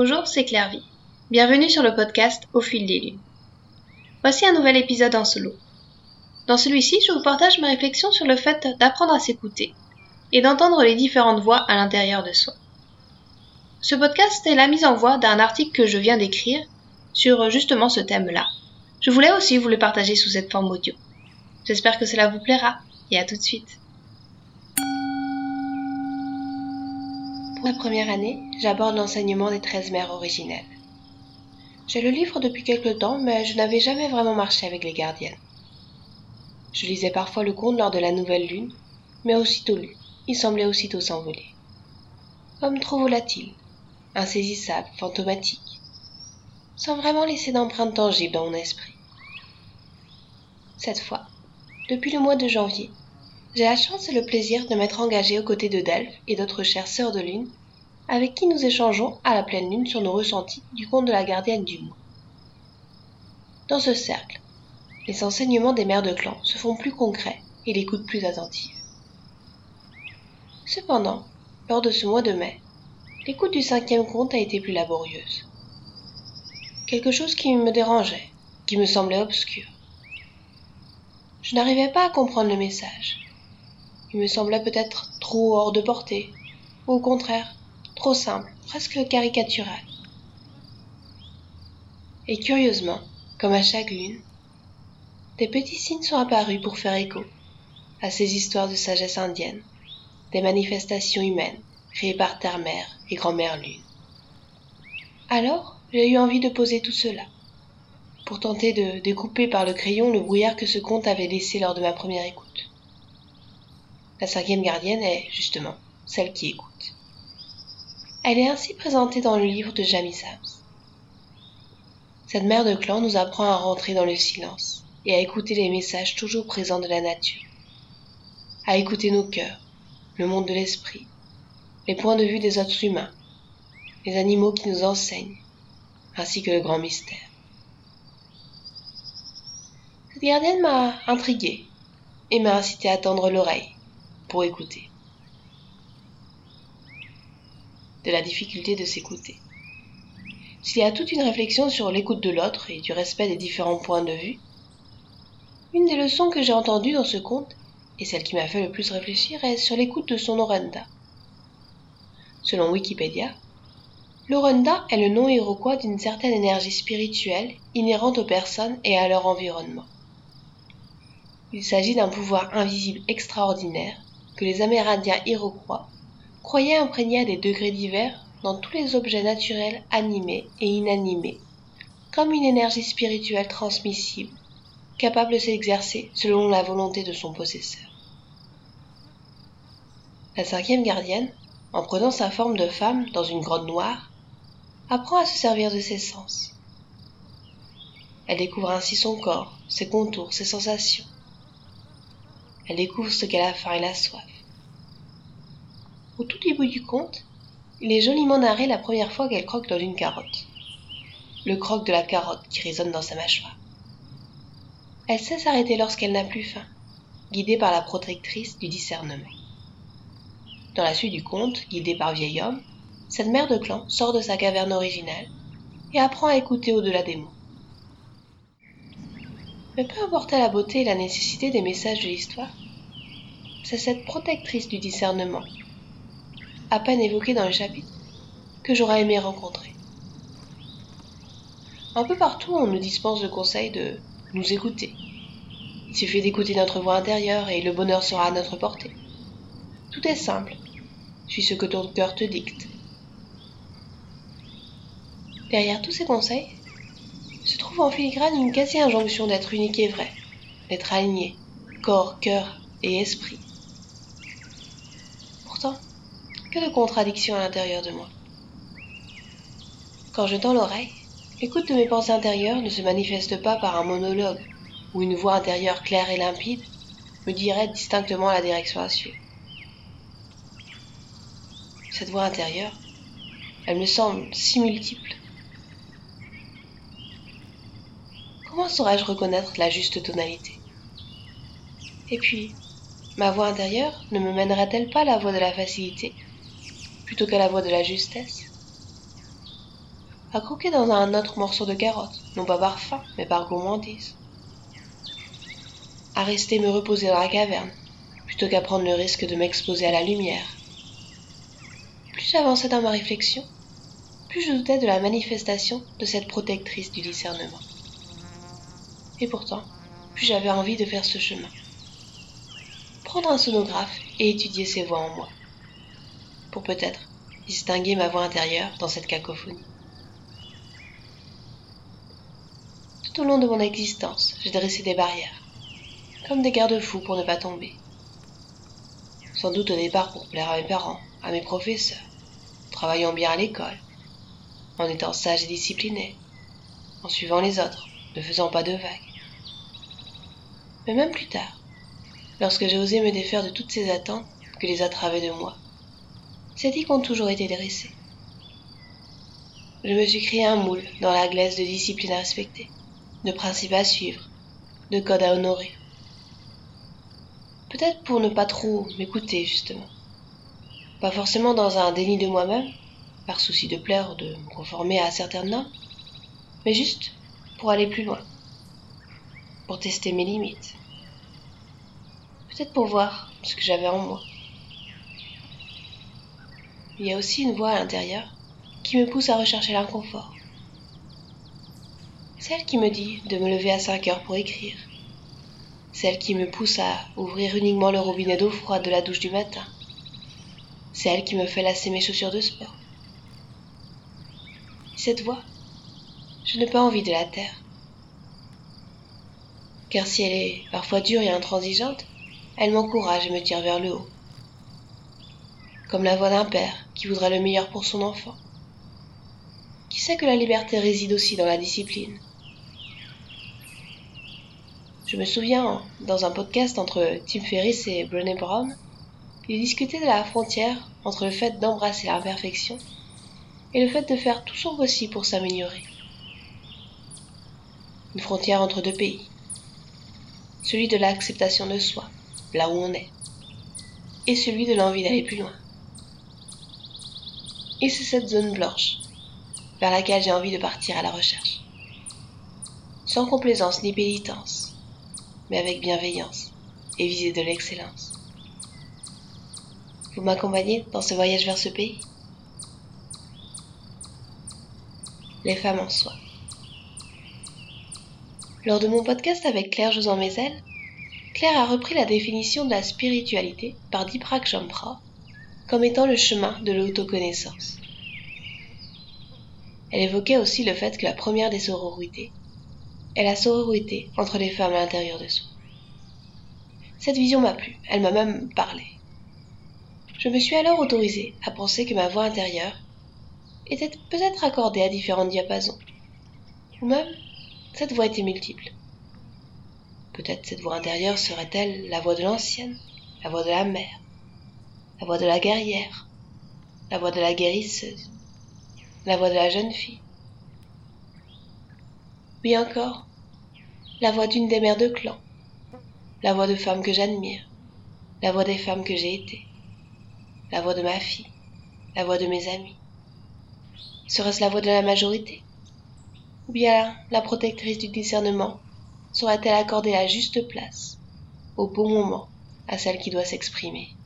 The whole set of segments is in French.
Bonjour, c'est Clairvy. Bienvenue sur le podcast Au fil des lunes. Voici un nouvel épisode en solo. Dans celui-ci, je vous partage mes réflexions sur le fait d'apprendre à s'écouter et d'entendre les différentes voix à l'intérieur de soi. Ce podcast est la mise en voix d'un article que je viens d'écrire sur justement ce thème-là. Je voulais aussi vous le partager sous cette forme audio. J'espère que cela vous plaira et à tout de suite. Pour la première année, j'aborde l'enseignement des 13 mères originelles. J'ai le livre depuis quelque temps, mais je n'avais jamais vraiment marché avec les gardiennes. Je lisais parfois le conte lors de la nouvelle lune, mais aussitôt lu, il semblait aussitôt s'envoler. Comme trop volatile, insaisissable, fantomatique, sans vraiment laisser d'empreinte tangible dans mon esprit. Cette fois, depuis le mois de janvier, j'ai la chance et le plaisir de m'être engagé aux côtés de Delphes et d'autres chères sœurs de lune, avec qui nous échangeons à la pleine lune sur nos ressentis du conte de la gardienne du mois. Dans ce cercle, les enseignements des mères de clan se font plus concrets et l'écoute plus attentive. Cependant, lors de ce mois de mai, l'écoute du cinquième conte a été plus laborieuse. Quelque chose qui me dérangeait, qui me semblait obscur. Je n'arrivais pas à comprendre le message. Il me semblait peut-être trop hors de portée, ou au contraire, trop simple, presque caricatural. Et curieusement, comme à chaque lune, des petits signes sont apparus pour faire écho à ces histoires de sagesse indienne, des manifestations humaines créées par terre-mère et grand-mère lune. Alors, j'ai eu envie de poser tout cela, pour tenter de découper par le crayon le brouillard que ce conte avait laissé lors de ma première écoute. La cinquième gardienne est, justement, celle qui écoute. Elle est ainsi présentée dans le livre de Jamie Sams. Cette mère de clan nous apprend à rentrer dans le silence et à écouter les messages toujours présents de la nature, à écouter nos cœurs, le monde de l'esprit, les points de vue des autres humains, les animaux qui nous enseignent, ainsi que le grand mystère. Cette gardienne m'a intrigué et m'a incité à tendre l'oreille pour écouter. De la difficulté de s'écouter. S'il y a toute une réflexion sur l'écoute de l'autre et du respect des différents points de vue, une des leçons que j'ai entendues dans ce conte, et celle qui m'a fait le plus réfléchir, est sur l'écoute de son orenda. Selon Wikipédia, l'orenda est le nom iroquois d'une certaine énergie spirituelle inhérente aux personnes et à leur environnement. Il s'agit d'un pouvoir invisible extraordinaire que les Amérindiens iroquois croyaient imprégné à des degrés divers dans tous les objets naturels animés et inanimés, comme une énergie spirituelle transmissible, capable de s'exercer selon la volonté de son possesseur. La cinquième gardienne, en prenant sa forme de femme dans une grotte noire, apprend à se servir de ses sens. Elle découvre ainsi son corps, ses contours, ses sensations. Elle découvre ce qu'elle a faim et la soif. Au tout début du conte, il est joliment narré la première fois qu'elle croque dans une carotte. Le croque de la carotte qui résonne dans sa mâchoire. Elle sait s'arrêter lorsqu'elle n'a plus faim, guidée par la protectrice du discernement. Dans la suite du conte, guidée par vieil homme, cette mère de clan sort de sa caverne originale et apprend à écouter au-delà des mots. Mais peu importe la beauté et la nécessité des messages de l'histoire, c'est cette protectrice du discernement à peine évoqué dans le chapitre, que j'aurais aimé rencontrer. Un peu partout, on nous dispense le conseil de nous écouter. Il suffit d'écouter notre voix intérieure et le bonheur sera à notre portée. Tout est simple. Suis ce que ton cœur te dicte. Derrière tous ces conseils, se trouve en filigrane une quasi-injonction d'être unique et vrai, d'être aligné, corps, cœur et esprit. Pourtant, que de contradictions à l'intérieur de moi. Quand je tends l'oreille, l'écoute de mes pensées intérieures ne se manifeste pas par un monologue où une voix intérieure claire et limpide me dirait distinctement la direction à suivre. Cette voix intérieure, elle me semble si multiple. Saurais-je reconnaître la juste tonalité? Et puis, ma voix intérieure ne me mènerait-elle pas la voie de la facilité plutôt qu'à la voie de la justesse? À croquer dans un autre morceau de carotte, non pas par faim, mais par gourmandise, à rester me reposer dans la caverne, plutôt qu'à prendre le risque de m'exposer à la lumière. Plus j'avançais dans ma réflexion, plus je doutais de la manifestation de cette protectrice du discernement. Et pourtant, plus j'avais envie de faire ce chemin. Prendre un sonographe et étudier ses voix en moi. Pour peut-être distinguer ma voix intérieure dans cette cacophonie. Tout au long de mon existence, j'ai dressé des barrières, comme des garde-fous pour ne pas tomber. Sans doute au départ pour plaire à mes parents, à mes professeurs, travaillant bien à l'école, en étant sage et discipliné, en suivant les autres, ne faisant pas de vagues. Mais même plus tard, lorsque j'ai osé me défaire de toutes ces attentes que les autres avaient de moi, ces dix ont toujours été dressés. Je me suis créé un moule dans la glace de discipline à respecter, de principes à suivre, de codes à honorer. Peut-être pour ne pas trop m'écouter, justement. Pas forcément dans un déni de moi-même, par souci de plaire ou de me conformer à certaines normes, mais juste pour aller plus loin, pour tester mes limites, peut-être pour voir ce que j'avais en moi. Il y a aussi une voix à l'intérieur qui me pousse à rechercher l'inconfort. Celle qui me dit de me lever à 5 heures pour écrire. Celle qui me pousse à ouvrir uniquement le robinet d'eau froide de la douche du matin. Celle qui me fait lasser mes chaussures de sport cette voix, je n'ai pas envie de la taire. Car si elle est parfois dure et intransigeante, elle m'encourage et me tire vers le haut. Comme la voix d'un père qui voudrait le meilleur pour son enfant. Qui sait que la liberté réside aussi dans la discipline? Je me souviens, dans un podcast entre Tim Ferriss et Brené Brown, ils discutaient de la frontière entre le fait d'embrasser l'imperfection et le fait de faire tout son possible pour s'améliorer. Une frontière entre deux pays. Celui de l'acceptation de soi, là où on est, et celui de l'envie d'aller plus loin. Et c'est cette zone blanche vers laquelle j'ai envie de partir à la recherche. Sans complaisance ni pénitence, mais avec bienveillance et visée de l'excellence. Vous m'accompagnez dans ce voyage vers ce pays? Les femmes en soi. Lors de mon podcast avec Claire Josan Mézel, Claire a repris la définition de la spiritualité par Diprak Champra comme étant le chemin de l'autoconnaissance. Elle évoquait aussi le fait que la première des sororités est la sororité entre les femmes à l'intérieur de soi. Cette vision m'a plu, elle m'a même parlé. Je me suis alors autorisée à penser que ma voix intérieure était peut-être accordée à différents diapasons. Ou même, cette voix était multiple. Peut-être cette voix intérieure serait-elle la voix de l'ancienne, la voix de la mère, la voix de la guerrière, la voix de la guérisseuse, la voix de la jeune fille. Oui encore, la voix d'une des mères de clan, la voix de femmes que j'admire, la voix des femmes que j'ai été, la voix de ma fille, la voix de mes amis. Serait-ce la voix de la majorité Ou bien la protectrice du discernement saura-t-elle accorder la juste place, au bon moment, à celle qui doit s'exprimer?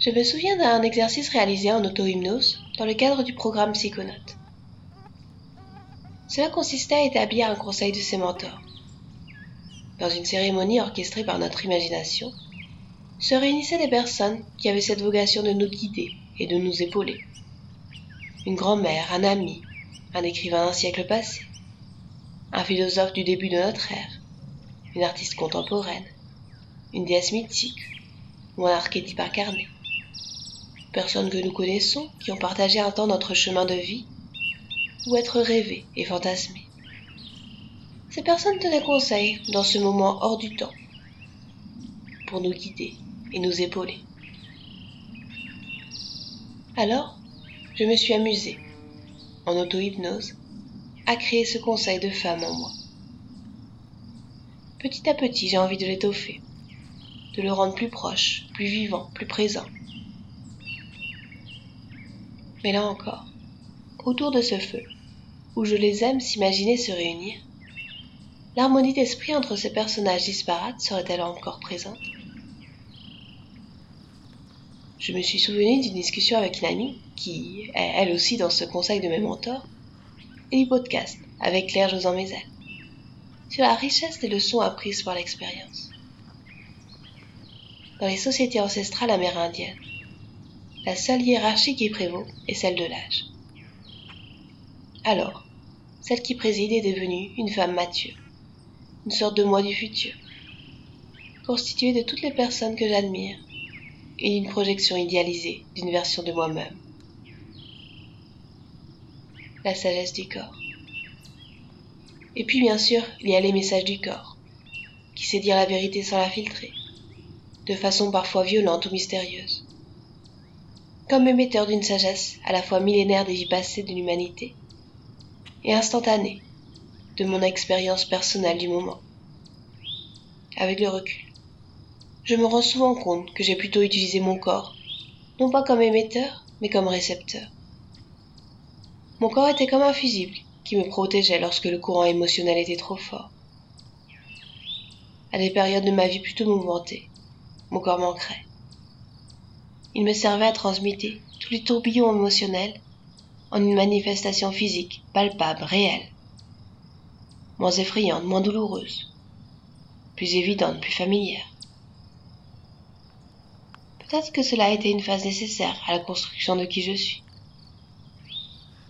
Je me souviens d'un exercice réalisé en auto-hypnose dans le cadre du programme Psychonaute. Cela consistait à établir un conseil de ses mentors. Dans une cérémonie orchestrée par notre imagination, se réunissaient des personnes qui avaient cette vocation de nous guider et de nous épauler une grand-mère, un ami, un écrivain d'un siècle passé, un philosophe du début de notre ère, une artiste contemporaine, une déesse mythique ou un archétype incarné. Personnes que nous connaissons qui ont partagé un temps notre chemin de vie ou être rêvées et fantasmées. Ces personnes tenaient conseil dans ce moment hors du temps pour nous guider et nous épauler. Alors, je me suis amusée, en auto-hypnose, à créer ce conseil de femme en moi. Petit à petit, j'ai envie de l'étoffer, de le rendre plus proche, plus vivant, plus présent. Mais là encore, autour de ce feu, où je les aime s'imaginer se réunir, l'harmonie d'esprit entre ces personnages disparates serait-elle encore présente? Je me suis souvenu d'une discussion avec une qui est elle aussi dans ce conseil de mes mentors, et du podcast avec Claire Josan Mézel, sur la richesse des leçons apprises par l'expérience. Dans les sociétés ancestrales amérindiennes, la seule hiérarchie qui prévaut est celle de l'âge. Alors, celle qui préside est devenue une femme mature, une sorte de moi du futur, constituée de toutes les personnes que j'admire et d'une projection idéalisée d'une version de moi-même. La sagesse du corps. Et puis bien sûr, il y a les messages du corps, qui sait dire la vérité sans la filtrer, de façon parfois violente ou mystérieuse comme émetteur d'une sagesse à la fois millénaire des vies passées de l'humanité et instantanée de mon expérience personnelle du moment. Avec le recul, je me rends souvent compte que j'ai plutôt utilisé mon corps, non pas comme émetteur, mais comme récepteur. Mon corps était comme un fusible qui me protégeait lorsque le courant émotionnel était trop fort. À des périodes de ma vie plutôt mouvementées, mon corps manquerait. Il me servait à transmuter tous les tourbillons émotionnels en une manifestation physique, palpable, réelle. Moins effrayante, moins douloureuse. Plus évidente, plus familière. Peut-être que cela a été une phase nécessaire à la construction de qui je suis.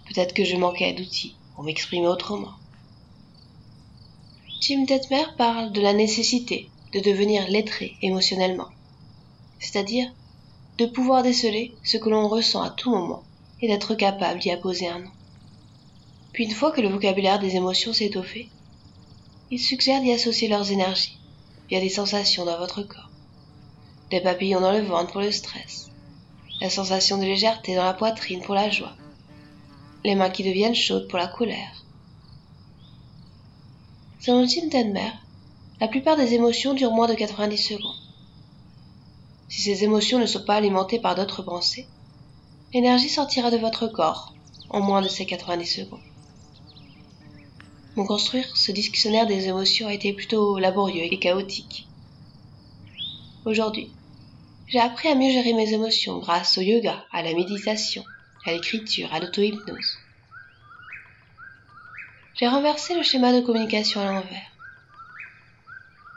Peut-être que je manquais d'outils pour m'exprimer autrement. Jim Detmer parle de la nécessité de devenir lettré émotionnellement, c'est-à-dire de pouvoir déceler ce que l'on ressent à tout moment et d'être capable d'y apposer un nom. Puis une fois que le vocabulaire des émotions s'est étoffé, il suggère d'y associer leurs énergies via des sensations dans votre corps. Des papillons dans le ventre pour le stress, la sensation de légèreté dans la poitrine pour la joie, les mains qui deviennent chaudes pour la colère. Selon Jim Tenmer, la plupart des émotions durent moins de 90 secondes. Si ces émotions ne sont pas alimentées par d'autres pensées, l'énergie sortira de votre corps en moins de ces 90 secondes. Mon construire ce dictionnaire des émotions a été plutôt laborieux et chaotique. Aujourd'hui, j'ai appris à mieux gérer mes émotions grâce au yoga, à la méditation, à l'écriture, à l'auto-hypnose. J'ai renversé le schéma de communication à l'envers.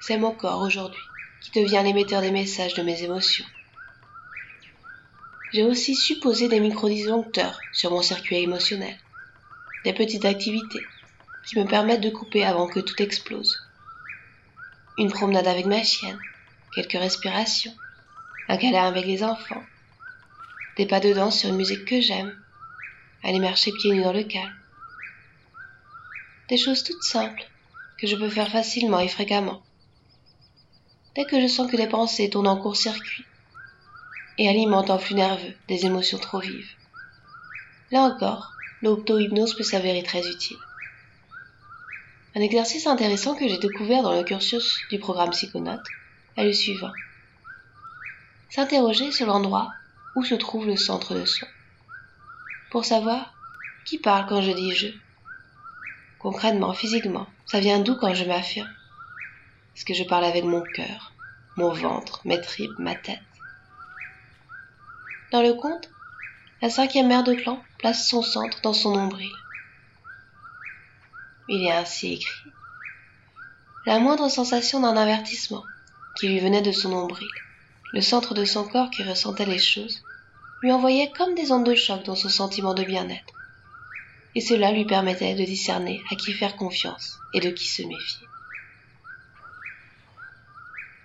C'est mon corps aujourd'hui qui devient l'émetteur des messages de mes émotions. J'ai aussi supposé des micro-disjoncteurs sur mon circuit émotionnel, des petites activités qui me permettent de couper avant que tout explose. Une promenade avec ma chienne, quelques respirations, un câlin avec les enfants, des pas de danse sur une musique que j'aime, aller marcher pieds nus dans le calme. Des choses toutes simples que je peux faire facilement et fréquemment dès que je sens que les pensées tournent en court-circuit et alimentent en flux nerveux des émotions trop vives. Là encore, l'auto-hypnose peut s'avérer très utile. Un exercice intéressant que j'ai découvert dans le cursus du programme Psychonaute le suivant. S'interroger sur l'endroit où se trouve le centre de soi. Pour savoir qui parle quand je dis je. Concrètement, physiquement, ça vient d'où quand je m'affirme? Est-ce que je parle avec mon cœur, mon ventre, mes tripes, ma tête? Dans le conte, la cinquième mère de clan place son centre dans son nombril. Il est ainsi écrit. La moindre sensation d'un avertissement qui lui venait de son nombril, le centre de son corps qui ressentait les choses, lui envoyait comme des ondes de choc dans son sentiment de bien-être. Et cela lui permettait de discerner à qui faire confiance et de qui se méfier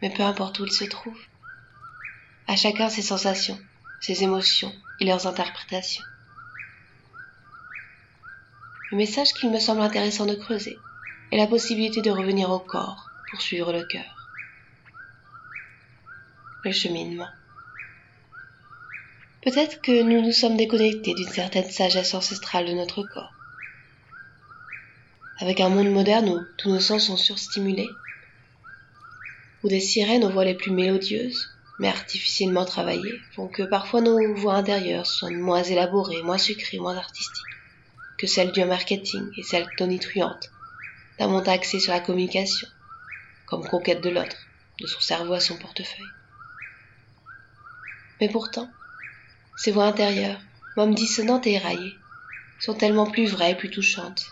mais peu importe où il se trouve. À chacun ses sensations, ses émotions et leurs interprétations. Le message qu'il me semble intéressant de creuser est la possibilité de revenir au corps pour suivre le cœur. Le cheminement. Peut-être que nous nous sommes déconnectés d'une certaine sagesse ancestrale de notre corps. Avec un monde moderne où tous nos sens sont surstimulés, où des sirènes aux voix les plus mélodieuses, mais artificiellement travaillées, font que parfois nos voix intérieures sont moins élaborées, moins sucrées, moins artistiques. que celle du marketing et celle tonitruante d'un monde axé sur la communication, comme conquête de l'autre, de son cerveau à son portefeuille. Mais pourtant, ces voix intérieures, même dissonantes et éraillées, sont tellement plus vraies et plus touchantes.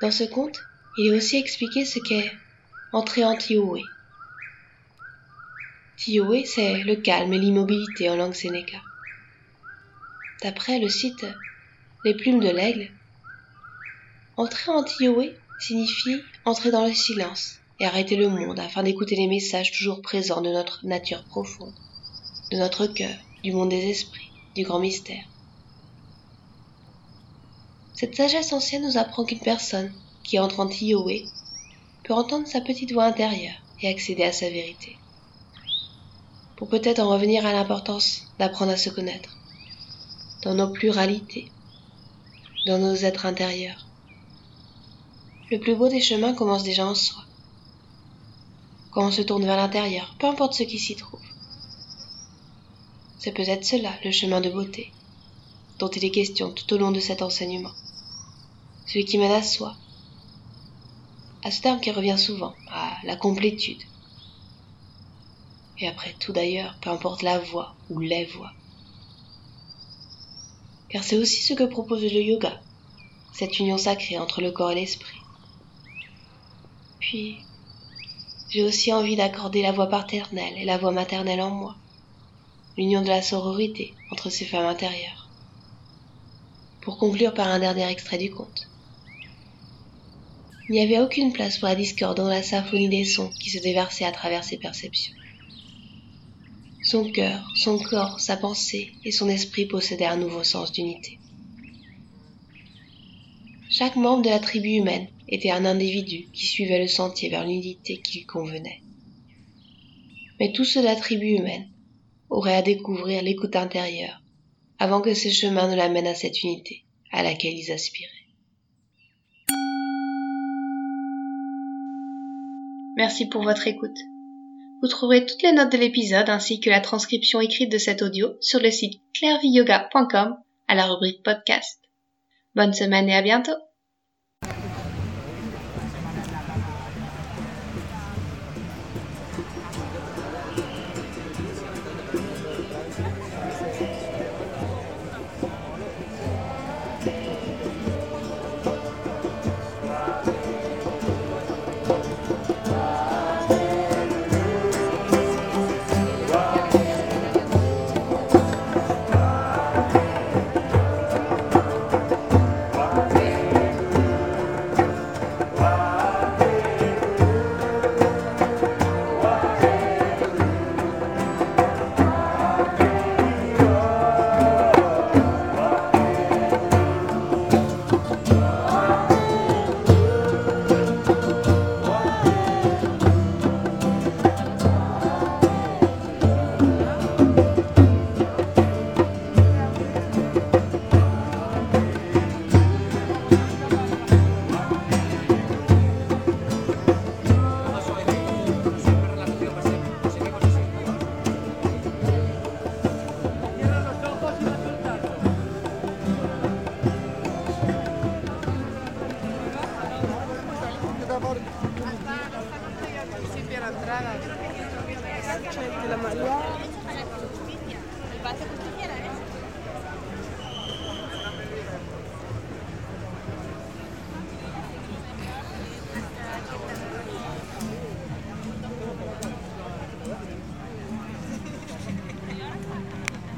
Dans ce conte, il est aussi expliqué ce qu'est entrer en Tioé. Tioé, c'est le calme et l'immobilité en langue sénéca. D'après le site Les plumes de l'aigle, entrer en Tioé signifie entrer dans le silence et arrêter le monde afin d'écouter les messages toujours présents de notre nature profonde, de notre cœur, du monde des esprits, du grand mystère. Cette sagesse ancienne nous apprend qu'une personne qui entre en Tioé peut entendre sa petite voix intérieure et accéder à sa vérité. Pour peut-être en revenir à l'importance d'apprendre à se connaître, dans nos pluralités, dans nos êtres intérieurs. Le plus beau des chemins commence déjà en soi. Quand on se tourne vers l'intérieur, peu importe ce qui s'y trouve. C'est peut-être cela le chemin de beauté, dont il est question tout au long de cet enseignement. Celui qui mène à soi, à ce terme qui revient souvent, à la complétude. Et après tout d'ailleurs, peu importe la voie ou les voies. Car c'est aussi ce que propose le yoga, cette union sacrée entre le corps et l'esprit. Puis, j'ai aussi envie d'accorder la voix paternelle et la voix maternelle en moi, l'union de la sororité entre ces femmes intérieures. Pour conclure par un dernier extrait du conte. Il n'y avait aucune place pour la discorde dans la symphonie des sons qui se déversaient à travers ses perceptions. Son cœur, son corps, sa pensée et son esprit possédaient un nouveau sens d'unité. Chaque membre de la tribu humaine était un individu qui suivait le sentier vers l'unité qui lui convenait. Mais tous ceux de la tribu humaine auraient à découvrir l'écoute intérieure avant que ce chemin ne l'amène à cette unité à laquelle ils aspiraient. Merci pour votre écoute. Vous trouverez toutes les notes de l'épisode ainsi que la transcription écrite de cet audio sur le site clairviyoga.com à la rubrique podcast. Bonne semaine et à bientôt